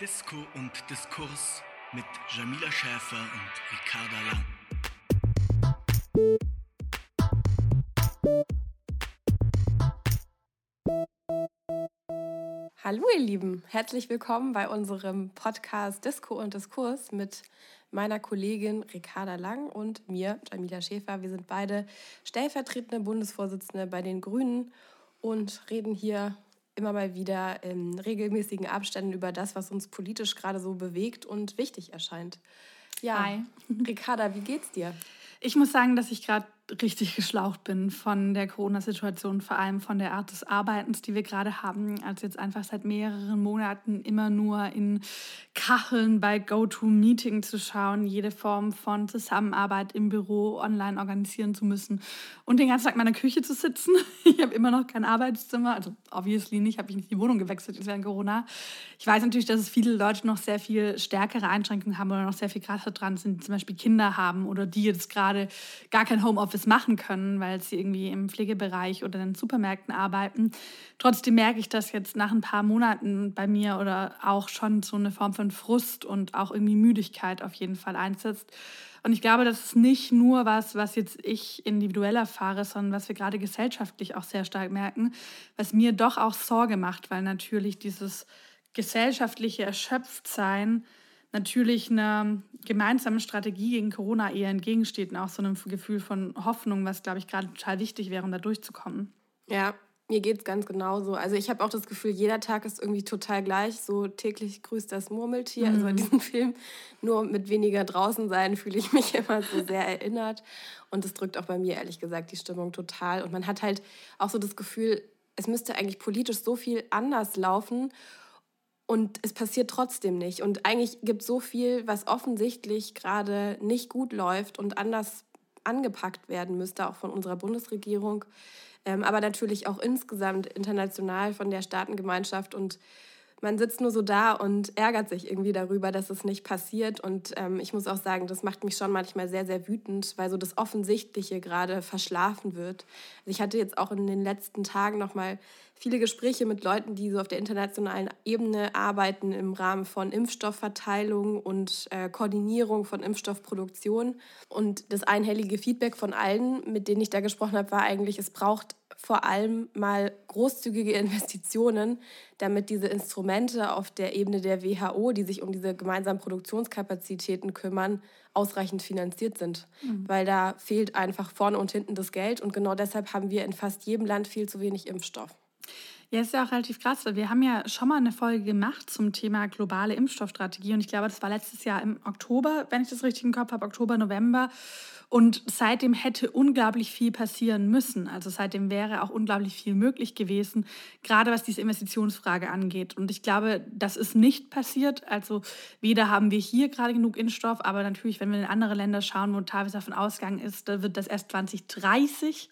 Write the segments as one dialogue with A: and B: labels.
A: Disco und Diskurs mit Jamila Schäfer und Ricarda Lang.
B: Hallo ihr Lieben, herzlich willkommen bei unserem Podcast Disco und Diskurs mit meiner Kollegin Ricarda Lang und mir, Jamila Schäfer. Wir sind beide stellvertretende Bundesvorsitzende bei den Grünen und reden hier immer mal wieder in regelmäßigen Abständen über das, was uns politisch gerade so bewegt und wichtig erscheint. Ja, Hi. Ricarda, wie geht's dir?
C: Ich muss sagen, dass ich gerade richtig geschlaucht bin von der Corona-Situation, vor allem von der Art des Arbeitens, die wir gerade haben, als jetzt einfach seit mehreren Monaten immer nur in Kacheln bei GoToMeeting zu schauen, jede Form von Zusammenarbeit im Büro online organisieren zu müssen und den ganzen Tag in meiner Küche zu sitzen. Ich habe immer noch kein Arbeitszimmer, also obviously nicht, habe ich nicht die Wohnung gewechselt während Corona. Ich weiß natürlich, dass es viele Leute noch sehr viel stärkere Einschränkungen haben oder noch sehr viel krasser dran sind, die zum Beispiel Kinder haben oder die jetzt gerade gar kein Homeoffice Homeoffice machen können, weil sie irgendwie im Pflegebereich oder in den Supermärkten arbeiten. Trotzdem merke ich, dass jetzt nach ein paar Monaten bei mir oder auch schon so eine Form von Frust und auch irgendwie Müdigkeit auf jeden Fall einsetzt. Und ich glaube, das ist nicht nur was, was jetzt ich individuell erfahre, sondern was wir gerade gesellschaftlich auch sehr stark merken, was mir doch auch Sorge macht, weil natürlich dieses gesellschaftliche Erschöpftsein natürlich einer gemeinsamen Strategie gegen Corona eher entgegensteht und auch so einem Gefühl von Hoffnung, was, glaube ich, gerade total wichtig wäre, um da durchzukommen.
B: Ja, mir geht es ganz genauso. Also ich habe auch das Gefühl, jeder Tag ist irgendwie total gleich. So täglich grüßt das Murmeltier, mhm. also in mhm. diesem Film. Nur mit weniger draußen sein fühle ich mich immer so sehr erinnert. Und das drückt auch bei mir ehrlich gesagt die Stimmung total. Und man hat halt auch so das Gefühl, es müsste eigentlich politisch so viel anders laufen. Und es passiert trotzdem nicht. Und eigentlich gibt es so viel, was offensichtlich gerade nicht gut läuft und anders angepackt werden müsste, auch von unserer Bundesregierung, ähm, aber natürlich auch insgesamt international von der Staatengemeinschaft. Und man sitzt nur so da und ärgert sich irgendwie darüber, dass es nicht passiert. Und ähm, ich muss auch sagen, das macht mich schon manchmal sehr, sehr wütend, weil so das Offensichtliche gerade verschlafen wird. Also ich hatte jetzt auch in den letzten Tagen noch mal viele Gespräche mit Leuten, die so auf der internationalen Ebene arbeiten im Rahmen von Impfstoffverteilung und äh, Koordinierung von Impfstoffproduktion. Und das einhellige Feedback von allen, mit denen ich da gesprochen habe, war eigentlich, es braucht vor allem mal großzügige Investitionen, damit diese Instrumente auf der Ebene der WHO, die sich um diese gemeinsamen Produktionskapazitäten kümmern, ausreichend finanziert sind. Mhm. Weil da fehlt einfach vorne und hinten das Geld. Und genau deshalb haben wir in fast jedem Land viel zu wenig Impfstoff.
C: Ja, ist ja auch relativ krass. Wir haben ja schon mal eine Folge gemacht zum Thema globale Impfstoffstrategie und ich glaube, das war letztes Jahr im Oktober, wenn ich das richtig im Kopf habe, Oktober, November. Und seitdem hätte unglaublich viel passieren müssen. Also seitdem wäre auch unglaublich viel möglich gewesen, gerade was diese Investitionsfrage angeht. Und ich glaube, das ist nicht passiert. Also weder haben wir hier gerade genug Impfstoff, aber natürlich, wenn wir in andere Länder schauen, wo teilweise davon ausgegangen ist, da wird das erst 2030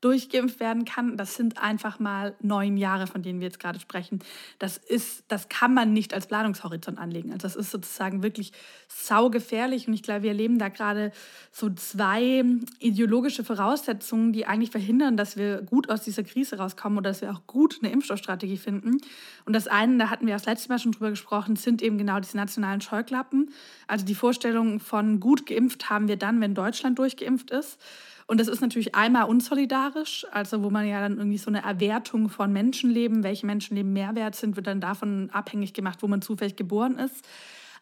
C: durchgeimpft werden kann. Das sind einfach mal neun Jahre, von denen wir jetzt gerade sprechen. Das ist, das kann man nicht als Planungshorizont anlegen. Also das ist sozusagen wirklich saugefährlich. Und ich glaube, wir erleben da gerade so zwei ideologische Voraussetzungen, die eigentlich verhindern, dass wir gut aus dieser Krise rauskommen oder dass wir auch gut eine Impfstoffstrategie finden. Und das eine, da hatten wir das letzte Mal schon drüber gesprochen, sind eben genau diese nationalen Scheuklappen. Also die Vorstellung von gut geimpft haben wir dann, wenn Deutschland durchgeimpft ist. Und das ist natürlich einmal unsolidarisch, also wo man ja dann irgendwie so eine Erwertung von Menschenleben, welche Menschenleben mehr wert sind, wird dann davon abhängig gemacht, wo man zufällig geboren ist.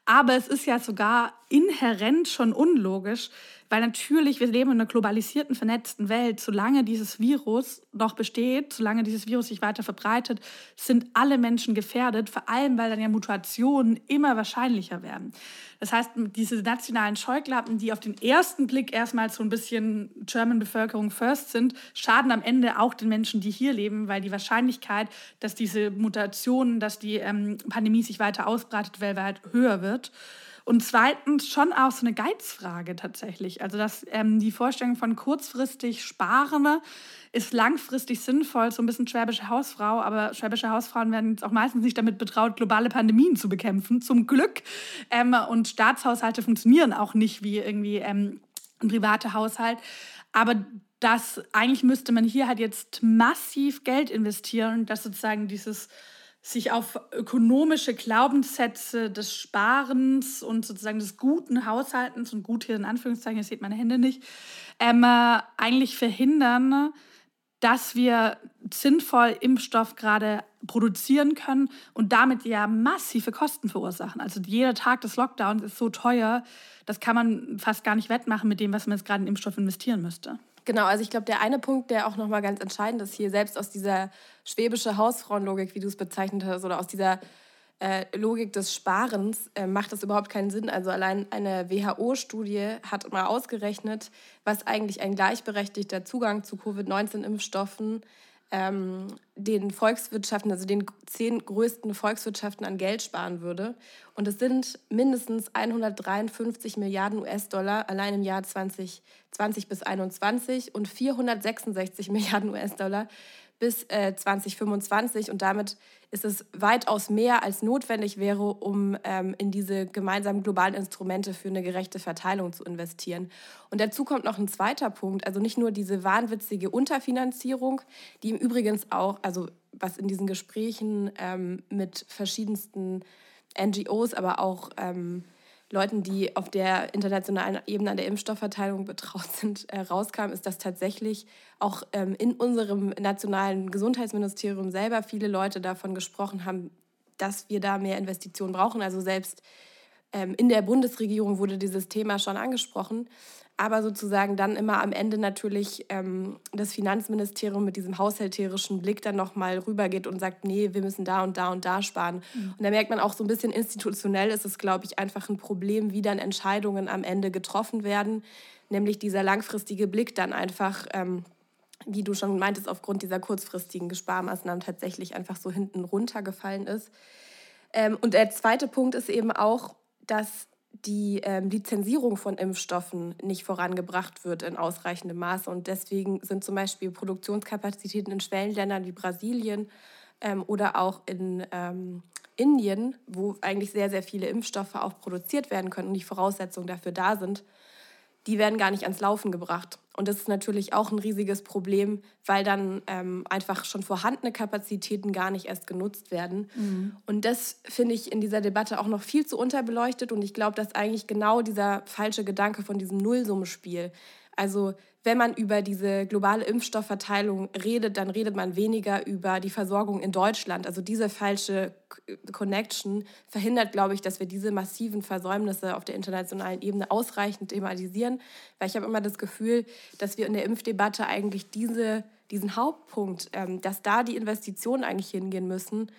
C: Aber es ist ja sogar inhärent schon unlogisch, weil natürlich, wir leben in einer globalisierten, vernetzten Welt. Solange dieses Virus noch besteht, solange dieses Virus sich weiter verbreitet, sind alle Menschen gefährdet, vor allem weil dann ja Mutationen immer wahrscheinlicher werden. Das heißt, diese nationalen Scheuklappen, die auf den ersten Blick erstmal so ein bisschen German Bevölkerung first sind, schaden am Ende auch den Menschen, die hier leben, weil die Wahrscheinlichkeit, dass diese Mutationen, dass die ähm, Pandemie sich weiter ausbreitet, weltweit höher wird. Und zweitens schon auch so eine Geizfrage tatsächlich. Also dass ähm, die Vorstellung von kurzfristig Sparende ist langfristig sinnvoll, so ein bisschen schwäbische Hausfrau, aber schwäbische Hausfrauen werden jetzt auch meistens nicht damit betraut, globale Pandemien zu bekämpfen, zum Glück. Ähm, und Staatshaushalte funktionieren auch nicht wie irgendwie ähm, ein privater Haushalt. Aber das eigentlich müsste man hier halt jetzt massiv Geld investieren, dass sozusagen dieses sich auf ökonomische Glaubenssätze des Sparens und sozusagen des guten Haushaltens und gut hier in Anführungszeichen, ihr seht meine Hände nicht, ähm, äh, eigentlich verhindern, dass wir sinnvoll Impfstoff gerade produzieren können und damit ja massive Kosten verursachen. Also jeder Tag des Lockdowns ist so teuer, das kann man fast gar nicht wettmachen mit dem, was man jetzt gerade in Impfstoff investieren müsste.
B: Genau, also ich glaube, der eine Punkt, der auch nochmal ganz entscheidend ist hier, selbst aus dieser schwäbische Hausfrauenlogik, wie du es bezeichnet hast, oder aus dieser äh, Logik des Sparens, äh, macht das überhaupt keinen Sinn. Also allein eine WHO-Studie hat mal ausgerechnet, was eigentlich ein gleichberechtigter Zugang zu Covid-19-Impfstoffen ähm, den Volkswirtschaften, also den zehn größten Volkswirtschaften an Geld sparen würde. Und es sind mindestens 153 Milliarden US-Dollar allein im Jahr 2020 bis 2021 und 466 Milliarden US-Dollar bis äh, 2025 und damit ist es weitaus mehr als notwendig wäre, um ähm, in diese gemeinsamen globalen Instrumente für eine gerechte Verteilung zu investieren. Und dazu kommt noch ein zweiter Punkt, also nicht nur diese wahnwitzige Unterfinanzierung, die im Übrigen auch, also was in diesen Gesprächen ähm, mit verschiedensten NGOs, aber auch ähm, Leuten, die auf der internationalen Ebene an der Impfstoffverteilung betraut sind, äh, rauskam, ist, dass tatsächlich auch ähm, in unserem nationalen Gesundheitsministerium selber viele Leute davon gesprochen haben, dass wir da mehr Investitionen brauchen. Also selbst ähm, in der Bundesregierung wurde dieses Thema schon angesprochen aber sozusagen dann immer am Ende natürlich ähm, das Finanzministerium mit diesem haushälterischen Blick dann nochmal rübergeht und sagt, nee, wir müssen da und da und da sparen. Mhm. Und da merkt man auch so ein bisschen institutionell ist es, glaube ich, einfach ein Problem, wie dann Entscheidungen am Ende getroffen werden, nämlich dieser langfristige Blick dann einfach, ähm, wie du schon meintest, aufgrund dieser kurzfristigen Sparmaßnahmen tatsächlich einfach so hinten runtergefallen ist. Ähm, und der zweite Punkt ist eben auch, dass die ähm, Lizenzierung von Impfstoffen nicht vorangebracht wird in ausreichendem Maße. Und deswegen sind zum Beispiel Produktionskapazitäten in Schwellenländern wie Brasilien ähm, oder auch in ähm, Indien, wo eigentlich sehr, sehr viele Impfstoffe auch produziert werden können und die Voraussetzungen dafür da sind, die werden gar nicht ans Laufen gebracht. Und das ist natürlich auch ein riesiges Problem, weil dann ähm, einfach schon vorhandene Kapazitäten gar nicht erst genutzt werden. Mhm. Und das finde ich in dieser Debatte auch noch viel zu unterbeleuchtet. Und ich glaube, dass eigentlich genau dieser falsche Gedanke von diesem Nullsummenspiel, also wenn man über diese globale Impfstoffverteilung redet, dann redet man weniger über die Versorgung in Deutschland. Also diese falsche Connection verhindert, glaube ich, dass wir diese massiven Versäumnisse auf der internationalen Ebene ausreichend thematisieren. Weil ich habe immer das Gefühl, dass wir in der Impfdebatte eigentlich diese, diesen Hauptpunkt, ähm, dass da die Investitionen eigentlich hingehen müssen,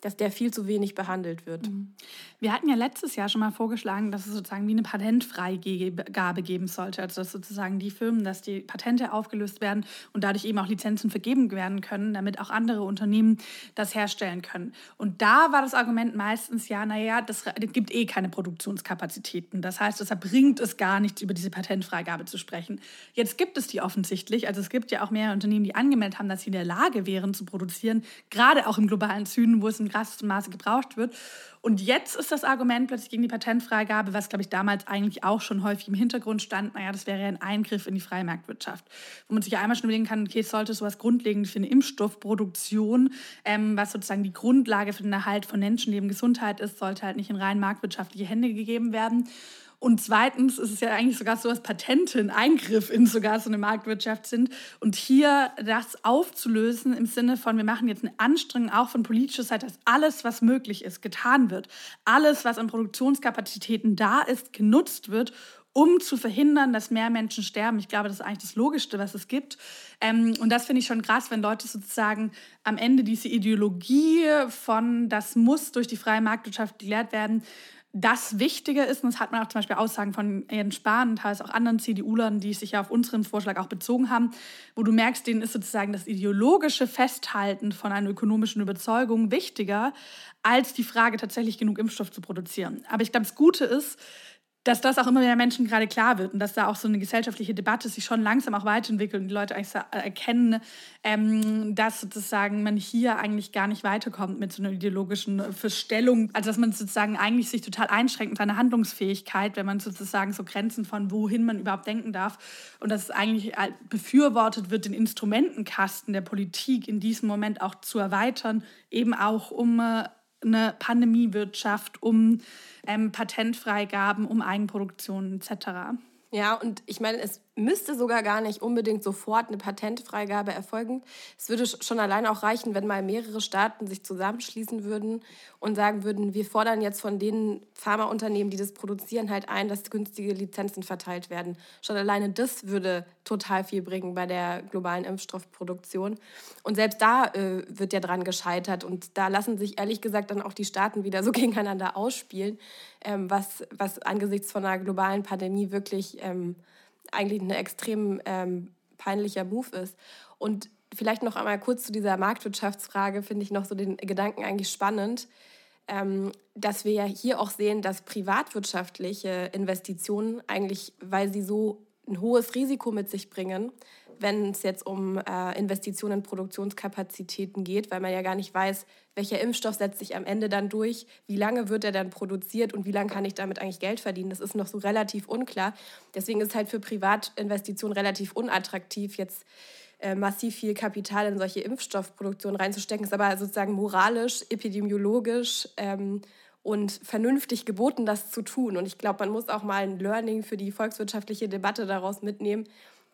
B: dass der viel zu wenig behandelt wird. Mhm.
C: Wir hatten ja letztes Jahr schon mal vorgeschlagen, dass es sozusagen wie eine Patentfreigabe geben sollte. Also dass sozusagen die Firmen, dass die Patente aufgelöst werden und dadurch eben auch Lizenzen vergeben werden können, damit auch andere Unternehmen das herstellen können. Und da war das Argument meistens ja, naja, das gibt eh keine Produktionskapazitäten. Das heißt, deshalb bringt es gar nichts, über diese Patentfreigabe zu sprechen. Jetzt gibt es die offensichtlich. Also es gibt ja auch mehr Unternehmen, die angemeldet haben, dass sie in der Lage wären zu produzieren, gerade auch im globalen Süden, wo es in krassestem Maße gebraucht wird. Und jetzt ist das Argument plötzlich gegen die Patentfreigabe, was, glaube ich, damals eigentlich auch schon häufig im Hintergrund stand, naja, das wäre ja ein Eingriff in die freie Marktwirtschaft. Wo man sich ja einmal schon überlegen kann, okay, sollte sowas grundlegend für eine Impfstoffproduktion, ähm, was sozusagen die Grundlage für den Erhalt von Menschenleben, Gesundheit ist, sollte halt nicht in rein marktwirtschaftliche Hände gegeben werden. Und zweitens ist es ja eigentlich sogar so, dass Patente ein Eingriff in sogar so eine Marktwirtschaft sind. Und hier das aufzulösen im Sinne von, wir machen jetzt eine Anstrengung auch von politischer Seite, dass alles, was möglich ist, getan wird. Alles, was an Produktionskapazitäten da ist, genutzt wird, um zu verhindern, dass mehr Menschen sterben. Ich glaube, das ist eigentlich das Logischste, was es gibt. Ähm, und das finde ich schon krass, wenn Leute sozusagen am Ende diese Ideologie von, das muss durch die freie Marktwirtschaft gelehrt werden, das Wichtige ist, und das hat man auch zum Beispiel Aussagen von Jens Spahn und teils auch anderen CDU-Lern, die sich ja auf unseren Vorschlag auch bezogen haben, wo du merkst, denen ist sozusagen das ideologische Festhalten von einer ökonomischen Überzeugung wichtiger, als die Frage, tatsächlich genug Impfstoff zu produzieren. Aber ich glaube, das Gute ist, dass das auch immer mehr Menschen gerade klar wird und dass da auch so eine gesellschaftliche Debatte sich schon langsam auch weiterentwickelt und die Leute eigentlich äh, erkennen, ähm, dass sozusagen man hier eigentlich gar nicht weiterkommt mit so einer ideologischen Verstellung. Also dass man sozusagen eigentlich sich total einschränkt mit seiner Handlungsfähigkeit, wenn man sozusagen so Grenzen von wohin man überhaupt denken darf und dass es eigentlich äh, befürwortet wird, den Instrumentenkasten der Politik in diesem Moment auch zu erweitern, eben auch um äh, eine Pandemiewirtschaft, um ähm, Patentfreigaben, um Eigenproduktion etc.
B: Ja, und ich meine, es müsste sogar gar nicht unbedingt sofort eine Patentfreigabe erfolgen. Es würde schon allein auch reichen, wenn mal mehrere Staaten sich zusammenschließen würden und sagen würden, wir fordern jetzt von den Pharmaunternehmen, die das produzieren, halt ein, dass günstige Lizenzen verteilt werden. Schon alleine das würde total viel bringen bei der globalen Impfstoffproduktion. Und selbst da äh, wird ja dran gescheitert. Und da lassen sich ehrlich gesagt dann auch die Staaten wieder so gegeneinander ausspielen, ähm, was, was angesichts von einer globalen Pandemie wirklich... Ähm, eigentlich ein extrem ähm, peinlicher Move ist. Und vielleicht noch einmal kurz zu dieser Marktwirtschaftsfrage, finde ich noch so den Gedanken eigentlich spannend, ähm, dass wir ja hier auch sehen, dass privatwirtschaftliche Investitionen eigentlich, weil sie so ein hohes Risiko mit sich bringen, wenn es jetzt um äh, Investitionen in Produktionskapazitäten geht, weil man ja gar nicht weiß, welcher Impfstoff setzt sich am Ende dann durch, wie lange wird er dann produziert und wie lange kann ich damit eigentlich Geld verdienen. Das ist noch so relativ unklar. Deswegen ist halt für Privatinvestitionen relativ unattraktiv, jetzt äh, massiv viel Kapital in solche Impfstoffproduktion reinzustecken. Ist aber sozusagen moralisch, epidemiologisch ähm, und vernünftig geboten, das zu tun. Und ich glaube, man muss auch mal ein Learning für die volkswirtschaftliche Debatte daraus mitnehmen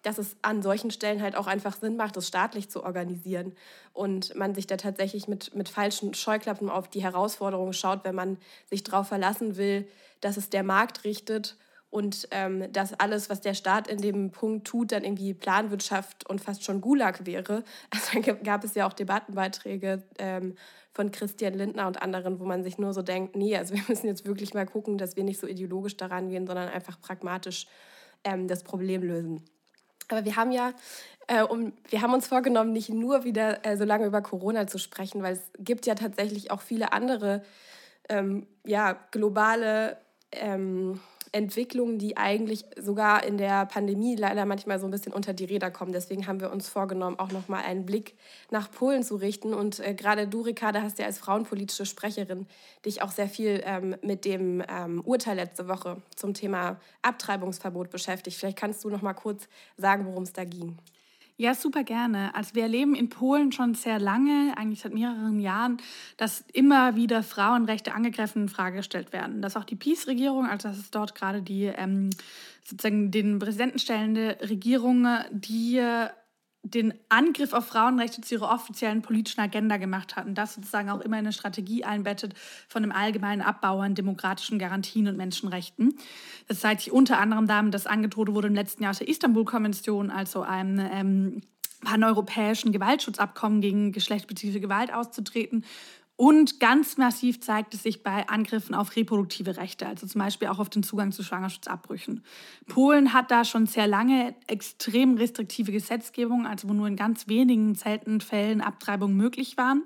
B: dass es an solchen Stellen halt auch einfach Sinn macht, das staatlich zu organisieren und man sich da tatsächlich mit, mit falschen Scheuklappen auf die Herausforderungen schaut, wenn man sich darauf verlassen will, dass es der Markt richtet und ähm, dass alles, was der Staat in dem Punkt tut, dann irgendwie Planwirtschaft und fast schon Gulag wäre. Also gab es ja auch Debattenbeiträge ähm, von Christian Lindner und anderen, wo man sich nur so denkt, nee, also wir müssen jetzt wirklich mal gucken, dass wir nicht so ideologisch daran gehen, sondern einfach pragmatisch ähm, das Problem lösen. Aber wir haben ja, äh, um, wir haben uns vorgenommen, nicht nur wieder äh, so lange über Corona zu sprechen, weil es gibt ja tatsächlich auch viele andere ähm, ja, globale ähm, Entwicklungen, die eigentlich sogar in der Pandemie leider manchmal so ein bisschen unter die Räder kommen. Deswegen haben wir uns vorgenommen, auch nochmal einen Blick nach Polen zu richten. Und äh, gerade du, Ricarda, hast ja als frauenpolitische Sprecherin dich auch sehr viel ähm, mit dem ähm, Urteil letzte Woche zum Thema Abtreibungsverbot beschäftigt. Vielleicht kannst du noch mal kurz sagen, worum es da ging.
C: Ja, super gerne. Also wir erleben in Polen schon sehr lange, eigentlich seit mehreren Jahren, dass immer wieder Frauenrechte angegriffen in Frage gestellt werden. Dass auch die PiS-Regierung, also das ist dort gerade die ähm, sozusagen den Präsidenten stellende Regierung, die den Angriff auf Frauenrechte zu ihrer offiziellen politischen Agenda gemacht hat und das sozusagen auch immer in eine Strategie einbettet von dem allgemeinen Abbau an demokratischen Garantien und Menschenrechten. Das zeigt sich unter anderem damit, dass angedroht wurde im letzten Jahr aus der Istanbul-Konvention, also einem ähm, paneuropäischen Gewaltschutzabkommen gegen geschlechtsspezifische Gewalt auszutreten und ganz massiv zeigt es sich bei Angriffen auf reproduktive Rechte, also zum Beispiel auch auf den Zugang zu Schwangerschaftsabbrüchen. Polen hat da schon sehr lange extrem restriktive Gesetzgebung, also wo nur in ganz wenigen seltenen Fällen Abtreibungen möglich waren.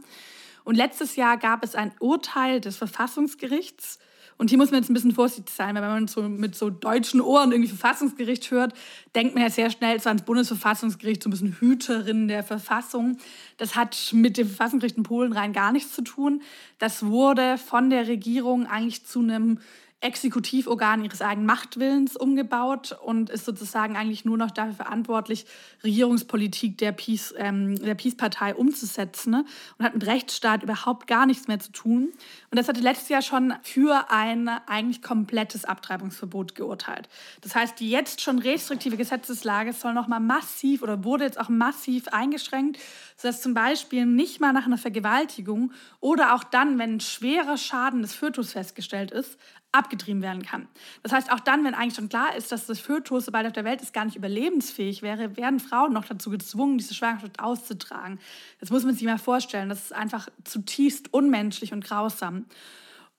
C: Und letztes Jahr gab es ein Urteil des Verfassungsgerichts, und hier muss man jetzt ein bisschen vorsichtig sein, weil wenn man so mit so deutschen Ohren irgendwie Verfassungsgericht hört, denkt man ja sehr schnell so ans Bundesverfassungsgericht, so ein bisschen Hüterin der Verfassung. Das hat mit dem Verfassungsgericht in Polen rein gar nichts zu tun. Das wurde von der Regierung eigentlich zu einem Exekutivorgan ihres eigenen Machtwillens umgebaut und ist sozusagen eigentlich nur noch dafür verantwortlich, Regierungspolitik der Peace, ähm, der Peace-Partei umzusetzen ne? und hat mit Rechtsstaat überhaupt gar nichts mehr zu tun. Und das hatte letztes Jahr schon für ein eigentlich komplettes Abtreibungsverbot geurteilt. Das heißt, die jetzt schon restriktive Gesetzeslage soll nochmal massiv oder wurde jetzt auch massiv eingeschränkt, sodass zum Beispiel nicht mal nach einer Vergewaltigung oder auch dann, wenn ein schwerer Schaden des Fötus festgestellt ist, abgetrieben werden kann. Das heißt, auch dann, wenn eigentlich schon klar ist, dass das Fötus, sobald auf der Welt ist, gar nicht überlebensfähig wäre, werden Frauen noch dazu gezwungen, diese Schwangerschaft auszutragen. Das muss man sich mal vorstellen. Das ist einfach zutiefst unmenschlich und grausam.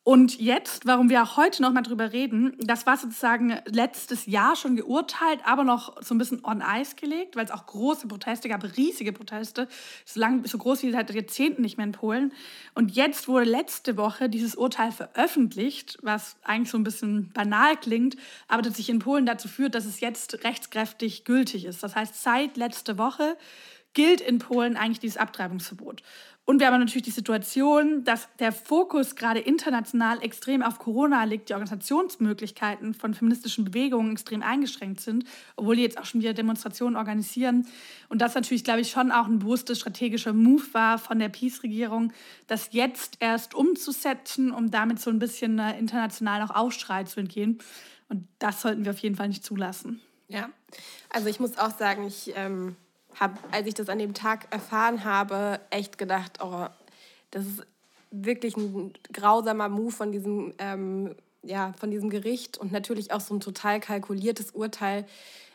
C: Und jetzt, warum wir auch heute noch mal drüber reden, das war sozusagen letztes Jahr schon geurteilt, aber noch so ein bisschen on ice gelegt, weil es auch große Proteste gab, riesige Proteste, so, lang, so groß wie seit Jahrzehnten nicht mehr in Polen. Und jetzt wurde letzte Woche dieses Urteil veröffentlicht, was eigentlich so ein bisschen banal klingt, aber das sich in Polen dazu führt, dass es jetzt rechtskräftig gültig ist. Das heißt, seit letzte Woche gilt in Polen eigentlich dieses Abtreibungsverbot. Und wir haben natürlich die Situation, dass der Fokus gerade international extrem auf Corona liegt, die Organisationsmöglichkeiten von feministischen Bewegungen extrem eingeschränkt sind, obwohl die jetzt auch schon wieder Demonstrationen organisieren. Und das natürlich, glaube ich, schon auch ein bewusster strategischer Move war von der Peace-Regierung, das jetzt erst umzusetzen, um damit so ein bisschen äh, international auch Aufschrei zu entgehen. Und das sollten wir auf jeden Fall nicht zulassen.
B: Ja, also ich muss auch sagen, ich ähm, habe, als ich das an dem Tag erfahren habe, echt gedacht, oh, das ist wirklich ein grausamer Move von diesem, ähm, ja, von diesem Gericht und natürlich auch so ein total kalkuliertes Urteil,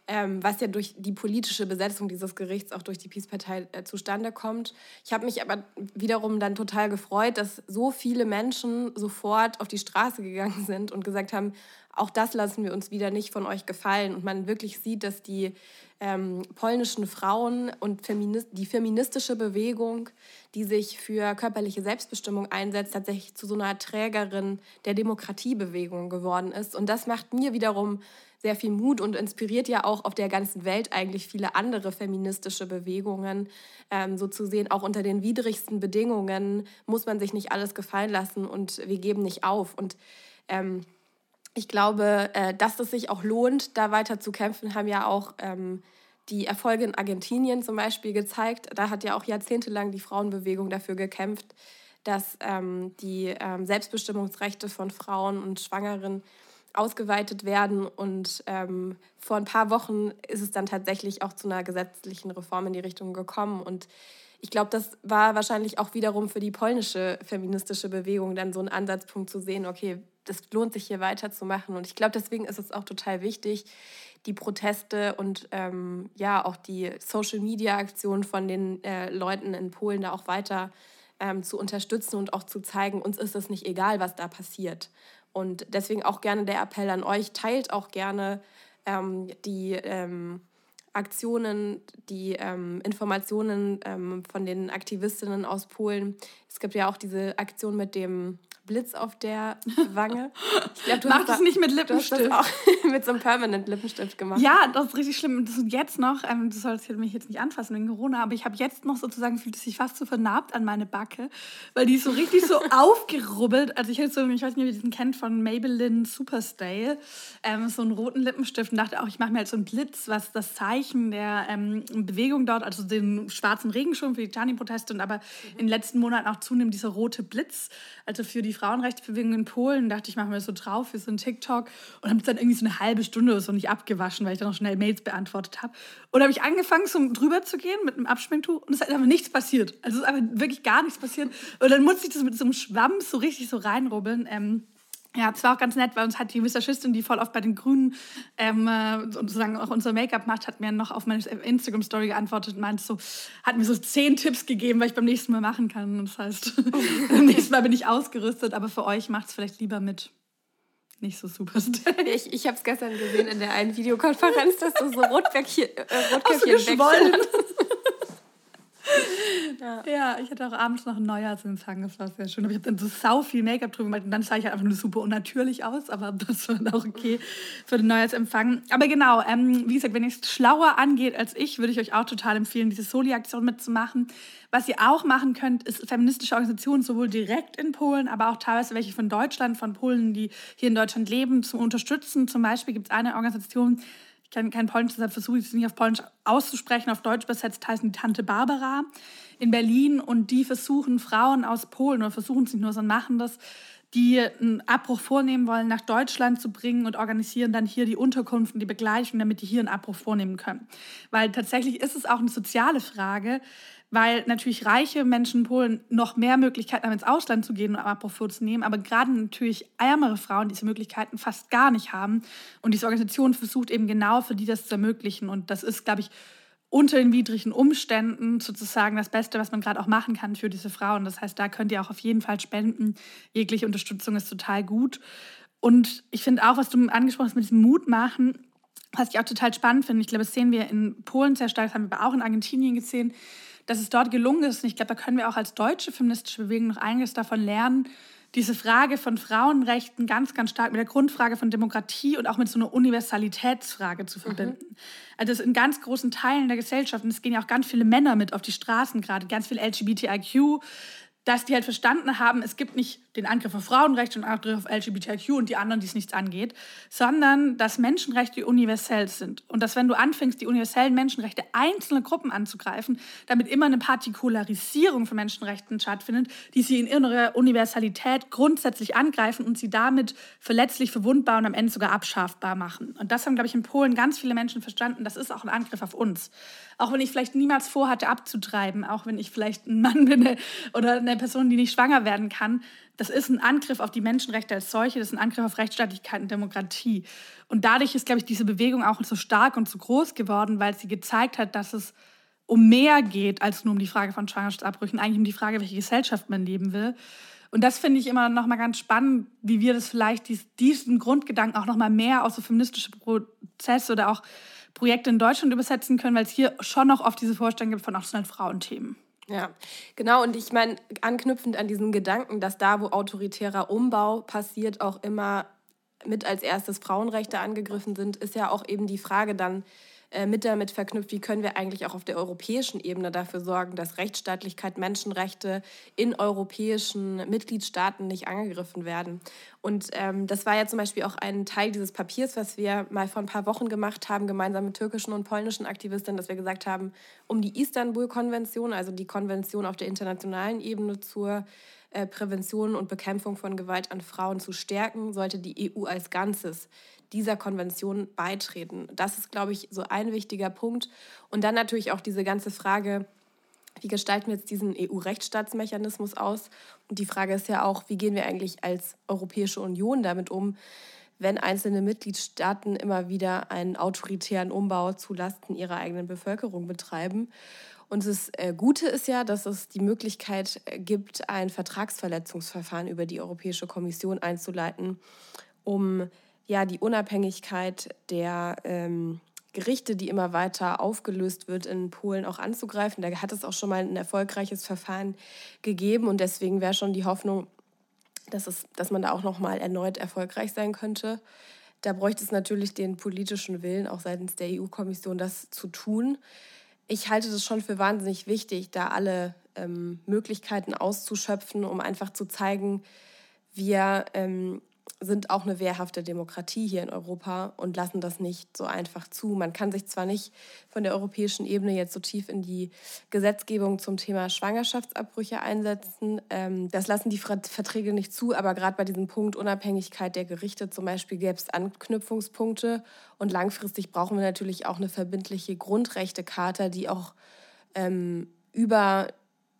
B: ähm, was ja durch die politische Besetzung dieses Gerichts auch durch die Peace-Partei äh, zustande kommt. Ich habe mich aber wiederum dann total gefreut, dass so viele Menschen sofort auf die Straße gegangen sind und gesagt haben, auch das lassen wir uns wieder nicht von euch gefallen. Und man wirklich sieht, dass die ähm, polnischen Frauen und Feminist die feministische Bewegung, die sich für körperliche Selbstbestimmung einsetzt, tatsächlich zu so einer Trägerin der Demokratiebewegung geworden ist. Und das macht mir wiederum sehr viel Mut und inspiriert ja auch auf der ganzen Welt eigentlich viele andere feministische Bewegungen, ähm, so zu sehen, auch unter den widrigsten Bedingungen muss man sich nicht alles gefallen lassen und wir geben nicht auf. Und ähm, ich glaube, äh, dass es sich auch lohnt, da weiter zu kämpfen, haben ja auch ähm, die Erfolge in Argentinien zum Beispiel gezeigt. Da hat ja auch jahrzehntelang die Frauenbewegung dafür gekämpft, dass ähm, die ähm, Selbstbestimmungsrechte von Frauen und Schwangeren ausgeweitet werden. Und ähm, vor ein paar Wochen ist es dann tatsächlich auch zu einer gesetzlichen Reform in die Richtung gekommen. Und ich glaube, das war wahrscheinlich auch wiederum für die polnische feministische Bewegung dann so ein Ansatzpunkt zu sehen, okay, das lohnt sich hier weiterzumachen. Und ich glaube, deswegen ist es auch total wichtig, die Proteste und ähm, ja auch die Social-Media-Aktionen von den äh, Leuten in Polen da auch weiter ähm, zu unterstützen und auch zu zeigen, uns ist es nicht egal, was da passiert. Und deswegen auch gerne der Appell an euch, teilt auch gerne ähm, die ähm, Aktionen, die ähm, Informationen ähm, von den Aktivistinnen aus Polen. Es gibt ja auch diese Aktion mit dem Blitz auf der Wange.
C: Ich glaub, du Mach das nicht mit Lippenstift. Du
B: hast das auch mit so einem Permanent Lippenstift gemacht.
C: Ja, das ist richtig schlimm. Das ist jetzt noch, ähm, du sollst mich jetzt nicht anfassen wegen Corona, aber ich habe jetzt noch sozusagen, fühlt es sich fast so vernarbt an meine Backe, weil die ist so richtig so aufgerubbelt. Also ich hätte so, ich weiß nicht, ob ihr diesen kennt, von Maybelline Superstyle, ähm, so einen roten Lippenstift und dachte auch, ich mache mir halt so einen Blitz, was das Zeichen der ähm, Bewegung dort, also den schwarzen Regenschirm für die Tani-Proteste und aber mhm. in den letzten Monaten auch zunehmend dieser rote Blitz, also für die Frauenrechtsbewegung in Polen, dachte ich, mache mir so drauf für so ein TikTok und habe dann irgendwie so eine halbe Stunde oder so nicht abgewaschen, weil ich dann noch schnell Mails beantwortet habe. Und habe ich angefangen, so drüber zu gehen mit einem Abschminktuch und es ist einfach nichts passiert. Also es ist einfach wirklich gar nichts passiert. Und dann musste ich das mit so einem Schwamm so richtig so reinrubbeln. Ähm, ja, es war auch ganz nett, weil uns hat die Visagistin, die voll oft bei den Grünen ähm, äh, sozusagen auch unser Make-up macht, hat mir noch auf meine Instagram-Story geantwortet und meinte so, hat mir so zehn Tipps gegeben, was ich beim nächsten Mal machen kann. Das heißt, beim nächsten Mal bin ich ausgerüstet, aber für euch macht es vielleicht lieber mit. Nicht so super.
B: Ich, ich habe es gestern gesehen in der einen Videokonferenz, dass du so Rotkäppchen äh, Rotkäppchen
C: ja. ja, ich hatte auch abends noch einen Neujahrsempfang, das war sehr schön. Aber ich habe dann so sau viel Make-up drüber gemacht und dann sah ich halt einfach nur super unnatürlich aus, aber das war dann auch okay für den Neujahrsempfang. Aber genau, ähm, wie gesagt, wenn ihr es schlauer angeht als ich, würde ich euch auch total empfehlen, diese Soli-Aktion mitzumachen. Was ihr auch machen könnt, ist feministische Organisationen sowohl direkt in Polen, aber auch teilweise welche von Deutschland, von Polen, die hier in Deutschland leben, zu unterstützen. Zum Beispiel gibt es eine Organisation, kann kein Polnisch, deshalb versuche ich es nicht auf Polnisch auszusprechen. Auf Deutsch übersetzt heißen die Tante Barbara in Berlin und die versuchen Frauen aus Polen oder versuchen es nicht nur, sondern machen das, die einen Abbruch vornehmen wollen, nach Deutschland zu bringen und organisieren dann hier die Unterkunft und die Begleitung, damit die hier einen Abbruch vornehmen können. Weil tatsächlich ist es auch eine soziale Frage, weil natürlich reiche Menschen in Polen noch mehr Möglichkeiten haben, ins Ausland zu gehen und Abbruch vorzunehmen, aber gerade natürlich ärmere Frauen diese Möglichkeiten fast gar nicht haben. Und diese Organisation versucht eben genau für die das zu ermöglichen. Und das ist, glaube ich, unter den widrigen Umständen sozusagen das Beste, was man gerade auch machen kann für diese Frauen. Das heißt, da könnt ihr auch auf jeden Fall spenden. Jegliche Unterstützung ist total gut. Und ich finde auch, was du angesprochen hast mit diesem Mut machen, was ich auch total spannend finde. Ich glaube, das sehen wir in Polen sehr stark, das haben wir aber auch in Argentinien gesehen, dass es dort gelungen ist. Und ich glaube, da können wir auch als deutsche feministische Bewegung noch einiges davon lernen, diese Frage von Frauenrechten ganz, ganz stark mit der Grundfrage von Demokratie und auch mit so einer Universalitätsfrage zu verbinden. Mhm. Also das in ganz großen Teilen der Gesellschaft, und es gehen ja auch ganz viele Männer mit auf die Straßen gerade, ganz viel LGBTIQ, dass die halt verstanden haben, es gibt nicht den Angriff auf Frauenrechte und Angriff auf LGBTQ und die anderen, die es nichts angeht, sondern dass Menschenrechte universell sind. Und dass wenn du anfängst, die universellen Menschenrechte einzelner Gruppen anzugreifen, damit immer eine Partikularisierung von Menschenrechten stattfindet, die sie in ihrer Universalität grundsätzlich angreifen und sie damit verletzlich, verwundbar und am Ende sogar abschaffbar machen. Und das haben, glaube ich, in Polen ganz viele Menschen verstanden. Das ist auch ein Angriff auf uns. Auch wenn ich vielleicht niemals vorhatte, abzutreiben, auch wenn ich vielleicht ein Mann bin oder eine Person, die nicht schwanger werden kann, das ist ein Angriff auf die Menschenrechte als solche, das ist ein Angriff auf Rechtsstaatlichkeit und Demokratie. Und dadurch ist, glaube ich, diese Bewegung auch so stark und so groß geworden, weil sie gezeigt hat, dass es um mehr geht als nur um die Frage von Schwangerschaftsabbrüchen, eigentlich um die Frage, welche Gesellschaft man leben will. Und das finde ich immer noch mal ganz spannend, wie wir das vielleicht diesen Grundgedanken auch noch mal mehr aus so feministische Prozesse oder auch Projekte in Deutschland übersetzen können, weil es hier schon noch oft diese Vorstellung gibt von auch so Frauenthemen.
B: Ja, genau. Und ich meine, anknüpfend an diesen Gedanken, dass da, wo autoritärer Umbau passiert, auch immer mit als erstes Frauenrechte angegriffen sind, ist ja auch eben die Frage dann, mit damit verknüpft, wie können wir eigentlich auch auf der europäischen Ebene dafür sorgen, dass Rechtsstaatlichkeit, Menschenrechte in europäischen Mitgliedstaaten nicht angegriffen werden. Und ähm, das war ja zum Beispiel auch ein Teil dieses Papiers, was wir mal vor ein paar Wochen gemacht haben, gemeinsam mit türkischen und polnischen Aktivistinnen, dass wir gesagt haben, um die Istanbul-Konvention, also die Konvention auf der internationalen Ebene zur äh, Prävention und Bekämpfung von Gewalt an Frauen zu stärken, sollte die EU als Ganzes dieser Konvention beitreten. Das ist, glaube ich, so ein wichtiger Punkt. Und dann natürlich auch diese ganze Frage, wie gestalten wir jetzt diesen EU-Rechtsstaatsmechanismus aus? Und die Frage ist ja auch, wie gehen wir eigentlich als Europäische Union damit um, wenn einzelne Mitgliedstaaten immer wieder einen autoritären Umbau zulasten ihrer eigenen Bevölkerung betreiben? Und das äh, Gute ist ja, dass es die Möglichkeit äh, gibt, ein Vertragsverletzungsverfahren über die Europäische Kommission einzuleiten, um ja, die Unabhängigkeit der ähm, Gerichte, die immer weiter aufgelöst wird in Polen, auch anzugreifen. Da hat es auch schon mal ein erfolgreiches Verfahren gegeben und deswegen wäre schon die Hoffnung, dass, es, dass man da auch noch mal erneut erfolgreich sein könnte. Da bräuchte es natürlich den politischen Willen, auch seitens der EU-Kommission, das zu tun. Ich halte das schon für wahnsinnig wichtig, da alle ähm, Möglichkeiten auszuschöpfen, um einfach zu zeigen, wir ähm, sind auch eine wehrhafte Demokratie hier in Europa und lassen das nicht so einfach zu. Man kann sich zwar nicht von der europäischen Ebene jetzt so tief in die Gesetzgebung zum Thema Schwangerschaftsabbrüche einsetzen. Ähm, das lassen die Verträge nicht zu, aber gerade bei diesem Punkt Unabhängigkeit der Gerichte zum Beispiel gäbe es Anknüpfungspunkte. Und langfristig brauchen wir natürlich auch eine verbindliche Grundrechtecharta, die auch ähm, über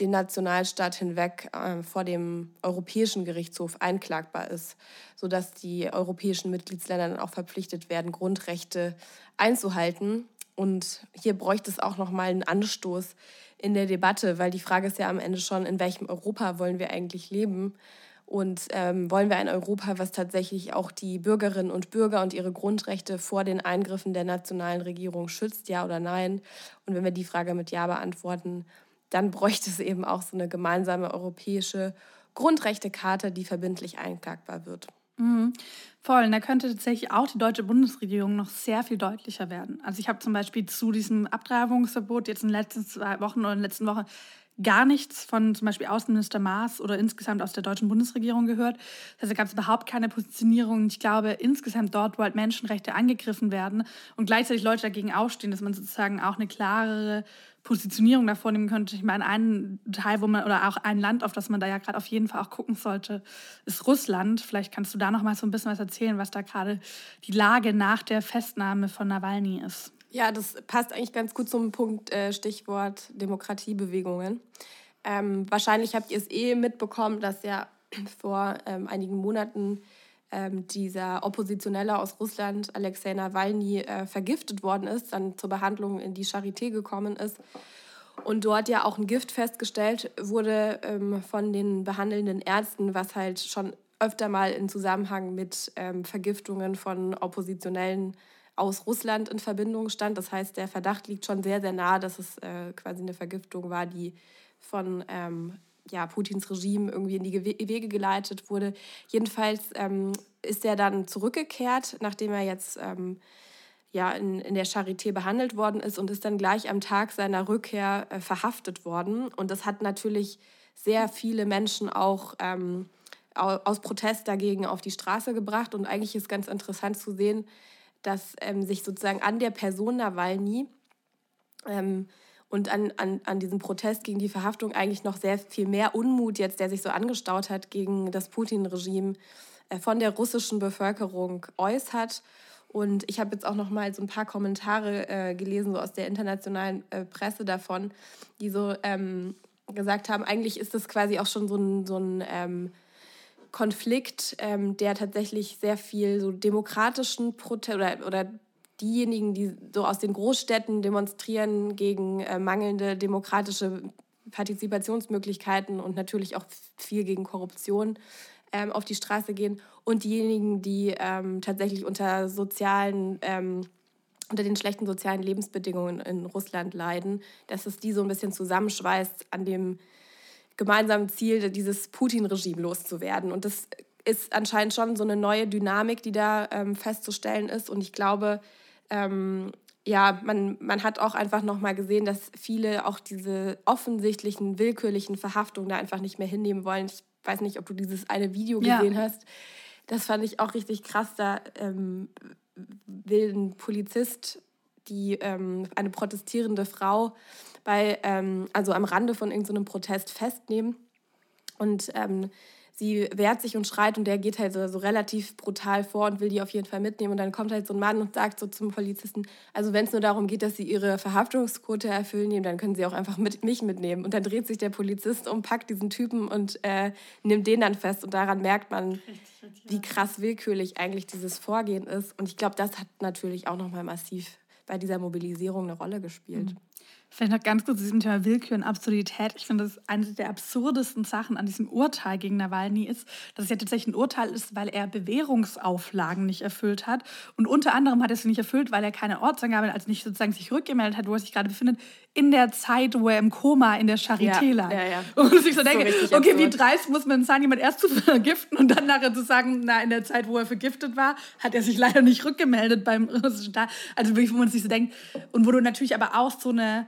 B: den Nationalstaat hinweg äh, vor dem Europäischen Gerichtshof einklagbar ist, sodass die europäischen Mitgliedsländer dann auch verpflichtet werden, Grundrechte einzuhalten. Und hier bräuchte es auch nochmal einen Anstoß in der Debatte, weil die Frage ist ja am Ende schon, in welchem Europa wollen wir eigentlich leben? Und ähm, wollen wir ein Europa, was tatsächlich auch die Bürgerinnen und Bürger und ihre Grundrechte vor den Eingriffen der nationalen Regierung schützt, ja oder nein? Und wenn wir die Frage mit Ja beantworten, dann bräuchte es eben auch so eine gemeinsame europäische Grundrechtecharta, die verbindlich einklagbar wird.
C: Mhm. Voll, und da könnte tatsächlich auch die deutsche Bundesregierung noch sehr viel deutlicher werden. Also ich habe zum Beispiel zu diesem Abtreibungsverbot jetzt in den letzten zwei Wochen oder in der letzten Woche gar nichts von zum Beispiel Außenminister Maas oder insgesamt aus der deutschen Bundesregierung gehört. Also da gab es überhaupt keine Positionierung. Ich glaube, insgesamt dort, wo halt Menschenrechte angegriffen werden und gleichzeitig Leute dagegen aufstehen, dass man sozusagen auch eine klarere Positionierung davor nehmen könnte. Ich meine, ein Teil, wo man, oder auch ein Land, auf das man da ja gerade auf jeden Fall auch gucken sollte, ist Russland. Vielleicht kannst du da noch mal so ein bisschen was erzählen, was da gerade die Lage nach der Festnahme von Nawalny ist.
B: Ja, das passt eigentlich ganz gut zum Punkt äh, Stichwort Demokratiebewegungen. Ähm, wahrscheinlich habt ihr es eh mitbekommen, dass ja vor ähm, einigen Monaten ähm, dieser Oppositionelle aus Russland, Alexei Nawalny, äh, vergiftet worden ist, dann zur Behandlung in die Charité gekommen ist. Und dort ja auch ein Gift festgestellt wurde ähm, von den behandelnden Ärzten, was halt schon öfter mal in Zusammenhang mit ähm, Vergiftungen von Oppositionellen aus Russland in Verbindung stand. Das heißt, der Verdacht liegt schon sehr, sehr nahe, dass es äh, quasi eine Vergiftung war, die von ähm, ja, Putins Regime irgendwie in die Wege geleitet wurde. Jedenfalls ähm, ist er dann zurückgekehrt, nachdem er jetzt ähm, ja, in, in der Charité behandelt worden ist und ist dann gleich am Tag seiner Rückkehr äh, verhaftet worden. Und das hat natürlich sehr viele Menschen auch ähm, aus Protest dagegen auf die Straße gebracht. Und eigentlich ist ganz interessant zu sehen, dass ähm, sich sozusagen an der Person Nawalny ähm, und an, an, an diesem Protest gegen die Verhaftung eigentlich noch sehr viel mehr Unmut jetzt, der sich so angestaut hat gegen das Putin-Regime, äh, von der russischen Bevölkerung äußert. Und ich habe jetzt auch noch mal so ein paar Kommentare äh, gelesen, so aus der internationalen äh, Presse davon, die so ähm, gesagt haben, eigentlich ist das quasi auch schon so ein, so ein ähm, Konflikt, ähm, der tatsächlich sehr viel so demokratischen Protest oder, oder diejenigen, die so aus den Großstädten demonstrieren gegen äh, mangelnde demokratische Partizipationsmöglichkeiten und natürlich auch viel gegen Korruption ähm, auf die Straße gehen und diejenigen, die ähm, tatsächlich unter sozialen ähm, unter den schlechten sozialen Lebensbedingungen in Russland leiden, dass es die so ein bisschen zusammenschweißt an dem gemeinsamen Ziel, dieses Putin-Regime loszuwerden. Und das ist anscheinend schon so eine neue Dynamik, die da ähm, festzustellen ist. Und ich glaube, ähm, ja, man, man hat auch einfach nochmal gesehen, dass viele auch diese offensichtlichen, willkürlichen Verhaftungen da einfach nicht mehr hinnehmen wollen. Ich weiß nicht, ob du dieses eine Video gesehen ja. hast. Das fand ich auch richtig krass. Da ähm, will ein Polizist die ähm, eine protestierende Frau bei, ähm, also am Rande von irgendeinem Protest festnehmen. Und ähm, sie wehrt sich und schreit und der geht halt so, so, relativ brutal vor und will die auf jeden Fall mitnehmen. Und dann kommt halt so ein Mann und sagt so zum Polizisten, also wenn es nur darum geht, dass sie ihre Verhaftungsquote erfüllen nehmen, dann können sie auch einfach mit, mich mitnehmen. Und dann dreht sich der Polizist um, packt diesen Typen und äh, nimmt den dann fest. Und daran merkt man, wie krass willkürlich eigentlich dieses Vorgehen ist. Und ich glaube, das hat natürlich auch nochmal massiv bei dieser Mobilisierung eine Rolle gespielt. Mhm.
C: Vielleicht noch ganz kurz zu diesem Thema Willkür und Absurdität. Ich finde, das eine der absurdesten Sachen an diesem Urteil gegen Nawalny ist, dass es ja tatsächlich ein Urteil ist, weil er Bewährungsauflagen nicht erfüllt hat. Und unter anderem hat er sie nicht erfüllt, weil er keine Ortsangabe, also nicht sozusagen sich rückgemeldet hat, wo er sich gerade befindet, in der Zeit, wo er im Koma in der Charité ja, lag. Ja, ja. Und ich so denke, so okay, wie dreist muss man sein, jemand erst zu vergiften und dann nachher zu sagen, na, in der Zeit, wo er vergiftet war, hat er sich leider nicht rückgemeldet beim russischen Staat. Also wirklich, wo man sich so denkt. Und wo du natürlich aber auch so eine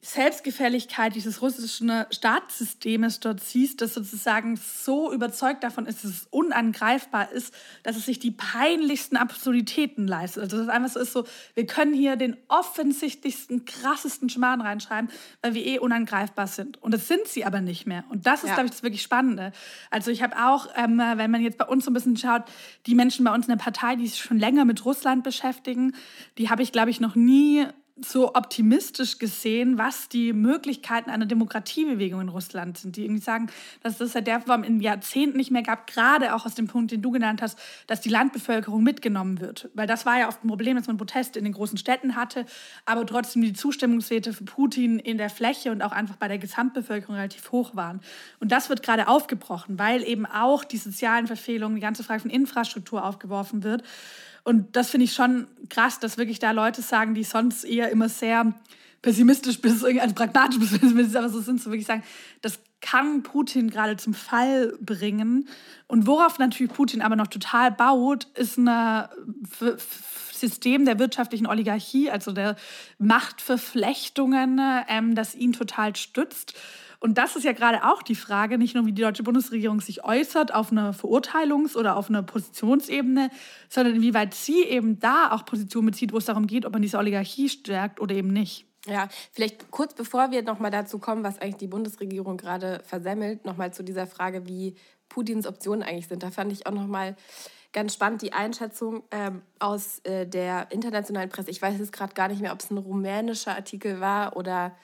C: Selbstgefälligkeit dieses russischen Staatssystems dort siehst, das sozusagen so überzeugt davon ist, dass es unangreifbar ist, dass es sich die peinlichsten Absurditäten leistet. Also dass es einfach so ist, so, wir können hier den offensichtlichsten, krassesten Schmarrn reinschreiben, weil wir eh unangreifbar sind. Und das sind sie aber nicht mehr. Und das ist, ja. glaube ich, das wirklich Spannende. Also ich habe auch, ähm, wenn man jetzt bei uns so ein bisschen schaut, die Menschen bei uns in der Partei, die sich schon länger mit Russland beschäftigen, die habe ich, glaube ich, noch nie so optimistisch gesehen, was die Möglichkeiten einer Demokratiebewegung in Russland sind. Die irgendwie sagen, dass es seit der Form in Jahrzehnten nicht mehr gab, gerade auch aus dem Punkt, den du genannt hast, dass die Landbevölkerung mitgenommen wird. Weil das war ja oft ein Problem, dass man Proteste in den großen Städten hatte, aber trotzdem die Zustimmungswerte für Putin in der Fläche und auch einfach bei der Gesamtbevölkerung relativ hoch waren. Und das wird gerade aufgebrochen, weil eben auch die sozialen Verfehlungen, die ganze Frage von Infrastruktur aufgeworfen wird. Und das finde ich schon krass, dass wirklich da Leute sagen, die sonst eher immer sehr pessimistisch bis also pragmatisch bis pessimistisch, aber so sind, so wirklich sagen, das kann Putin gerade zum Fall bringen. Und worauf natürlich Putin aber noch total baut, ist ein System der wirtschaftlichen Oligarchie, also der Machtverflechtungen, ähm, das ihn total stützt. Und das ist ja gerade auch die Frage, nicht nur wie die deutsche Bundesregierung sich äußert auf einer Verurteilungs- oder auf einer Positionsebene, sondern inwieweit sie eben da auch Position bezieht, wo es darum geht, ob man diese Oligarchie stärkt oder eben nicht.
B: Ja, vielleicht kurz bevor wir nochmal dazu kommen, was eigentlich die Bundesregierung gerade versemmelt, nochmal zu dieser Frage, wie Putins Optionen eigentlich sind. Da fand ich auch nochmal ganz spannend die Einschätzung ähm, aus äh, der internationalen Presse. Ich weiß jetzt gerade gar nicht mehr, ob es ein rumänischer Artikel war oder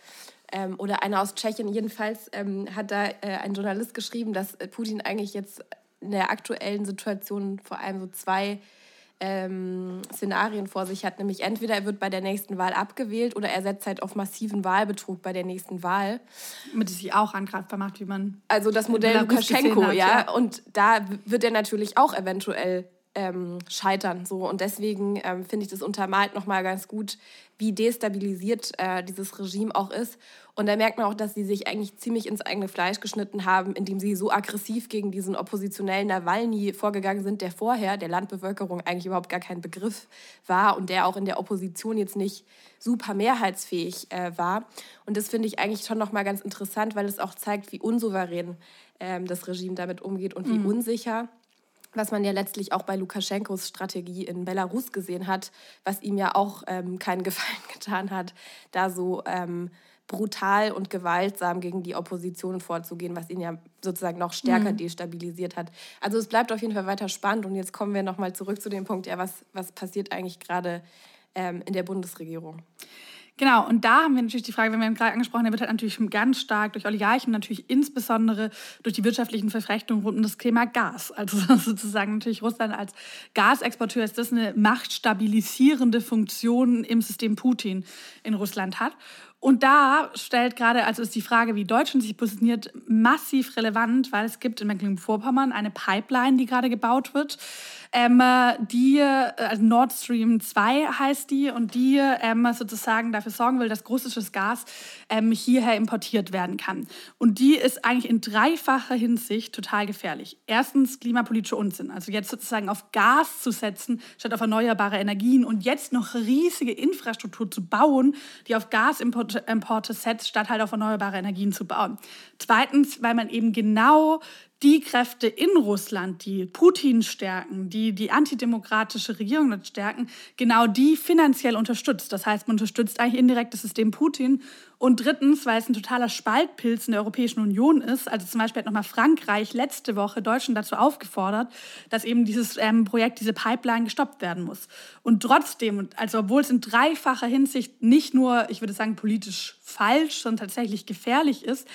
B: ähm, oder einer aus Tschechien. Jedenfalls ähm, hat da äh, ein Journalist geschrieben, dass äh, Putin eigentlich jetzt in der aktuellen Situation vor allem so zwei ähm, Szenarien vor sich hat. Nämlich entweder er wird bei der nächsten Wahl abgewählt oder er setzt halt auf massiven Wahlbetrug bei der nächsten Wahl.
C: Mit sich auch angreifbar macht, wie man.
B: Also das Modell Lukaschenko, hat, ja. ja. Und da wird er natürlich auch eventuell ähm, scheitern. So. Und deswegen ähm, finde ich das untermalt nochmal ganz gut, wie destabilisiert äh, dieses Regime auch ist. Und da merkt man auch, dass sie sich eigentlich ziemlich ins eigene Fleisch geschnitten haben, indem sie so aggressiv gegen diesen oppositionellen Nawalny vorgegangen sind, der vorher der Landbevölkerung eigentlich überhaupt gar kein Begriff war und der auch in der Opposition jetzt nicht super mehrheitsfähig äh, war. Und das finde ich eigentlich schon nochmal ganz interessant, weil es auch zeigt, wie unsouverän ähm, das Regime damit umgeht und wie mhm. unsicher was man ja letztlich auch bei Lukaschenkos Strategie in Belarus gesehen hat, was ihm ja auch ähm, keinen Gefallen getan hat, da so ähm, brutal und gewaltsam gegen die Opposition vorzugehen, was ihn ja sozusagen noch stärker mhm. destabilisiert hat. Also es bleibt auf jeden Fall weiter spannend und jetzt kommen wir nochmal zurück zu dem Punkt, ja, was, was passiert eigentlich gerade ähm, in der Bundesregierung?
C: Genau, und da haben wir natürlich die Frage, wenn wir gerade angesprochen haben, wird halt natürlich ganz stark durch Oligarchen, natürlich insbesondere durch die wirtschaftlichen Verflechtungen rund um das Thema Gas. Also sozusagen natürlich Russland als Gasexporteur ist das eine machtstabilisierende Funktion im System Putin in Russland hat. Und da stellt gerade, also ist die Frage, wie Deutschland sich positioniert, massiv relevant, weil es gibt in Mecklenburg-Vorpommern eine Pipeline, die gerade gebaut wird ähm, die, also Nord Stream 2 heißt die, und die ähm, sozusagen dafür sorgen will, dass russisches Gas ähm, hierher importiert werden kann. Und die ist eigentlich in dreifacher Hinsicht total gefährlich. Erstens klimapolitischer Unsinn, also jetzt sozusagen auf Gas zu setzen statt auf erneuerbare Energien und jetzt noch riesige Infrastruktur zu bauen, die auf Gasimporte setzt, statt halt auf erneuerbare Energien zu bauen. Zweitens, weil man eben genau die Kräfte in Russland, die Putin stärken, die die antidemokratische Regierung stärken, genau die finanziell unterstützt. Das heißt, man unterstützt eigentlich indirekt das System Putin. Und drittens, weil es ein totaler Spaltpilz in der Europäischen Union ist, also zum Beispiel hat nochmal Frankreich letzte Woche Deutschland dazu aufgefordert, dass eben dieses ähm, Projekt, diese Pipeline gestoppt werden muss. Und trotzdem, also obwohl es in dreifacher Hinsicht nicht nur, ich würde sagen, politisch falsch, sondern tatsächlich gefährlich ist,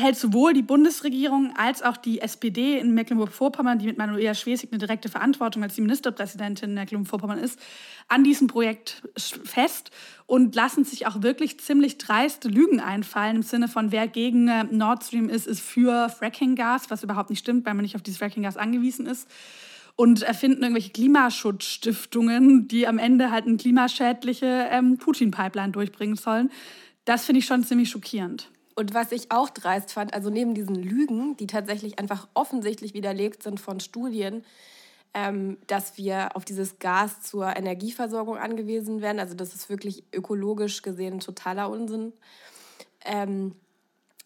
C: hält sowohl die Bundesregierung als auch die SPD in Mecklenburg-Vorpommern, die mit Manuela Schwesig eine direkte Verantwortung als die Ministerpräsidentin in Mecklenburg-Vorpommern ist, an diesem Projekt fest und lassen sich auch wirklich ziemlich dreiste Lügen einfallen im Sinne von, wer gegen äh, Nord Stream ist, ist für Fracking-Gas, was überhaupt nicht stimmt, weil man nicht auf dieses Fracking-Gas angewiesen ist und erfinden irgendwelche Klimaschutzstiftungen, die am Ende halt eine klimaschädliche ähm, Putin-Pipeline durchbringen sollen. Das finde ich schon ziemlich schockierend.
B: Und was ich auch dreist fand, also neben diesen Lügen, die tatsächlich einfach offensichtlich widerlegt sind von Studien, ähm, dass wir auf dieses Gas zur Energieversorgung angewiesen werden. Also das ist wirklich ökologisch gesehen totaler Unsinn. Ähm,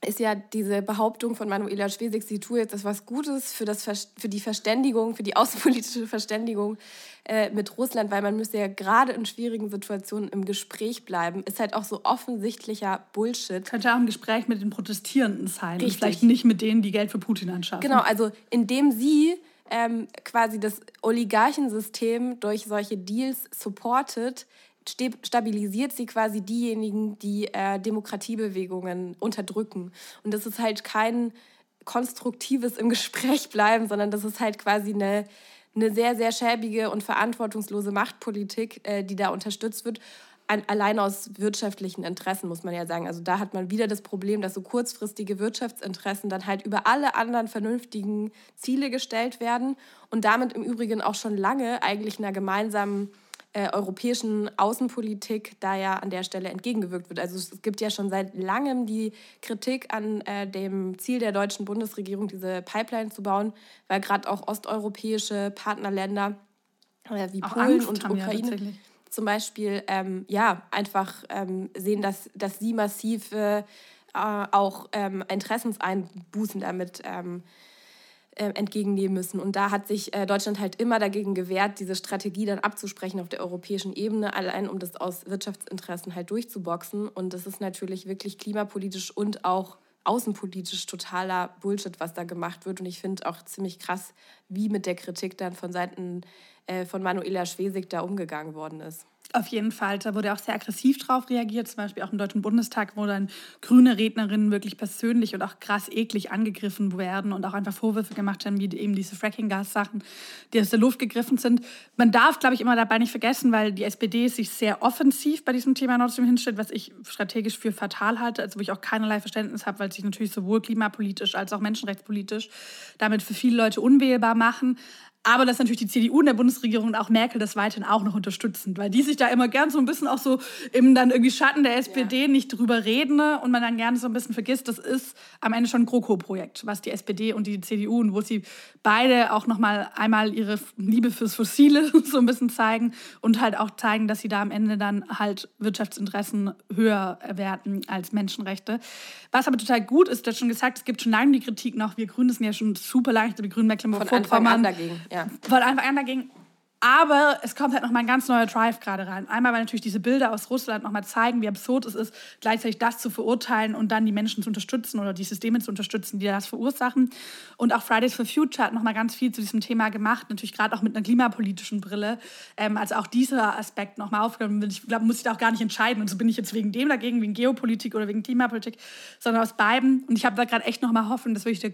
B: ist ja diese Behauptung von Manuela Schwesig, sie tue jetzt etwas Gutes für, das, für die Verständigung, für die außenpolitische Verständigung äh, mit Russland, weil man müsste ja gerade in schwierigen Situationen im Gespräch bleiben, ist halt auch so offensichtlicher Bullshit.
C: Könnte auch ein Gespräch mit den Protestierenden sein Richtig. und vielleicht nicht mit denen, die Geld für Putin anschaffen.
B: Genau, also indem sie ähm, quasi das Oligarchensystem durch solche Deals supportet, stabilisiert sie quasi diejenigen, die äh, Demokratiebewegungen unterdrücken. Und das ist halt kein konstruktives im Gespräch bleiben, sondern das ist halt quasi eine, eine sehr, sehr schäbige und verantwortungslose Machtpolitik, äh, die da unterstützt wird. An, allein aus wirtschaftlichen Interessen, muss man ja sagen. Also da hat man wieder das Problem, dass so kurzfristige Wirtschaftsinteressen dann halt über alle anderen vernünftigen Ziele gestellt werden und damit im Übrigen auch schon lange eigentlich einer gemeinsamen äh, europäischen Außenpolitik da ja an der Stelle entgegengewirkt wird. Also es gibt ja schon seit langem die Kritik an äh, dem Ziel der deutschen Bundesregierung, diese Pipeline zu bauen, weil gerade auch osteuropäische Partnerländer äh, wie auch Polen Angst und Ukraine ja, zum Beispiel ähm, ja einfach ähm, sehen, dass, dass sie massiv äh, auch ähm, Interessenseinbußen damit ähm, äh, entgegennehmen müssen. Und da hat sich äh, Deutschland halt immer dagegen gewehrt, diese Strategie dann abzusprechen auf der europäischen Ebene, allein um das aus Wirtschaftsinteressen halt durchzuboxen. Und das ist natürlich wirklich klimapolitisch und auch außenpolitisch totaler Bullshit, was da gemacht wird. Und ich finde auch ziemlich krass, wie mit der Kritik dann von Seiten äh, von Manuela Schwesig da umgegangen worden ist.
C: Auf jeden Fall. Da wurde auch sehr aggressiv drauf reagiert, zum Beispiel auch im Deutschen Bundestag, wo dann grüne Rednerinnen wirklich persönlich und auch krass eklig angegriffen werden und auch einfach Vorwürfe gemacht haben, wie eben diese Fracking-Gas-Sachen, die aus der Luft gegriffen sind. Man darf, glaube ich, immer dabei nicht vergessen, weil die SPD sich sehr offensiv bei diesem Thema Nord Stream hinstellt, was ich strategisch für fatal halte, also wo ich auch keinerlei Verständnis habe, weil sich natürlich sowohl klimapolitisch als auch menschenrechtspolitisch damit für viele Leute unwählbar machen. Aber dass natürlich die CDU in der Bundesregierung und auch Merkel das weiterhin auch noch unterstützen, weil die sich da immer gern so ein bisschen auch so im dann irgendwie Schatten der SPD ja. nicht drüber reden ne? und man dann gerne so ein bisschen vergisst, das ist am Ende schon ein GroKo-Projekt, was die SPD und die CDU und wo sie beide auch noch mal einmal ihre Liebe fürs Fossile so ein bisschen zeigen und halt auch zeigen, dass sie da am Ende dann halt Wirtschaftsinteressen höher werten als Menschenrechte. Was aber total gut ist, du hast schon gesagt, es gibt schon lange die Kritik noch, wir Grünen sind ja schon super leicht, die Grünen Mecklenburg-Vorpommern. dagegen. Ja. Von Anfang an dagegen. Aber es kommt halt noch mal ein ganz neuer Drive gerade rein. Einmal, weil natürlich diese Bilder aus Russland noch mal zeigen, wie absurd es ist, gleichzeitig das zu verurteilen und dann die Menschen zu unterstützen oder die Systeme zu unterstützen, die das verursachen. Und auch Fridays for Future hat noch mal ganz viel zu diesem Thema gemacht, natürlich gerade auch mit einer klimapolitischen Brille. Ähm, also auch dieser Aspekt noch mal aufgenommen wird. Ich glaube, muss ich da auch gar nicht entscheiden. Und so bin ich jetzt wegen dem dagegen, wegen Geopolitik oder wegen Klimapolitik, sondern aus beiden. Und ich habe da gerade echt noch mal Hoffnung, dass wirklich der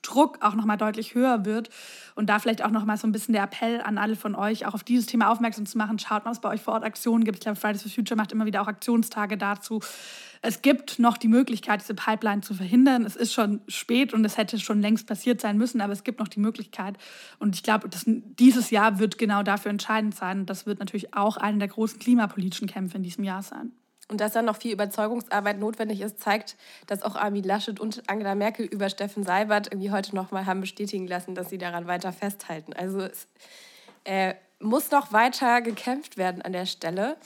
C: Druck auch noch mal deutlich höher wird und da vielleicht auch noch mal so ein bisschen der Appell an alle von euch, auch auf dieses Thema aufmerksam zu machen. Schaut mal, was bei euch vor Ort Aktionen gibt. Ich glaube, Fridays for Future macht immer wieder auch Aktionstage dazu. Es gibt noch die Möglichkeit, diese Pipeline zu verhindern. Es ist schon spät und es hätte schon längst passiert sein müssen, aber es gibt noch die Möglichkeit. Und ich glaube, dieses Jahr wird genau dafür entscheidend sein. Das wird natürlich auch einer der großen klimapolitischen Kämpfe in diesem Jahr sein.
B: Und dass dann noch viel Überzeugungsarbeit notwendig ist, zeigt, dass auch Armin Laschet und Angela Merkel über Steffen Seibert irgendwie heute noch mal haben bestätigen lassen, dass sie daran weiter festhalten. Also es äh, muss noch weiter gekämpft werden an der Stelle.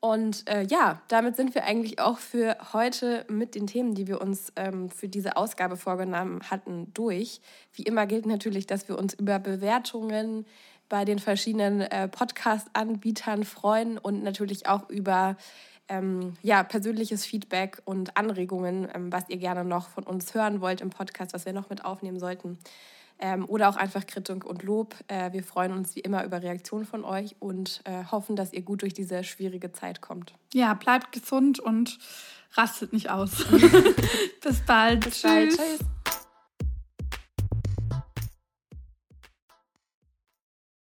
B: Und äh, ja, damit sind wir eigentlich auch für heute mit den Themen, die wir uns ähm, für diese Ausgabe vorgenommen hatten, durch. Wie immer gilt natürlich, dass wir uns über Bewertungen bei den verschiedenen äh, Podcast-Anbietern freuen und natürlich auch über ähm, ja, persönliches Feedback und Anregungen, ähm, was ihr gerne noch von uns hören wollt im Podcast, was wir noch mit aufnehmen sollten. Ähm, oder auch einfach Kritik und Lob. Äh, wir freuen uns wie immer über Reaktionen von euch und äh, hoffen, dass ihr gut durch diese schwierige Zeit kommt.
C: Ja, bleibt gesund und rastet nicht aus. Bis bald. Bis bald. Tschüss. Tschüss.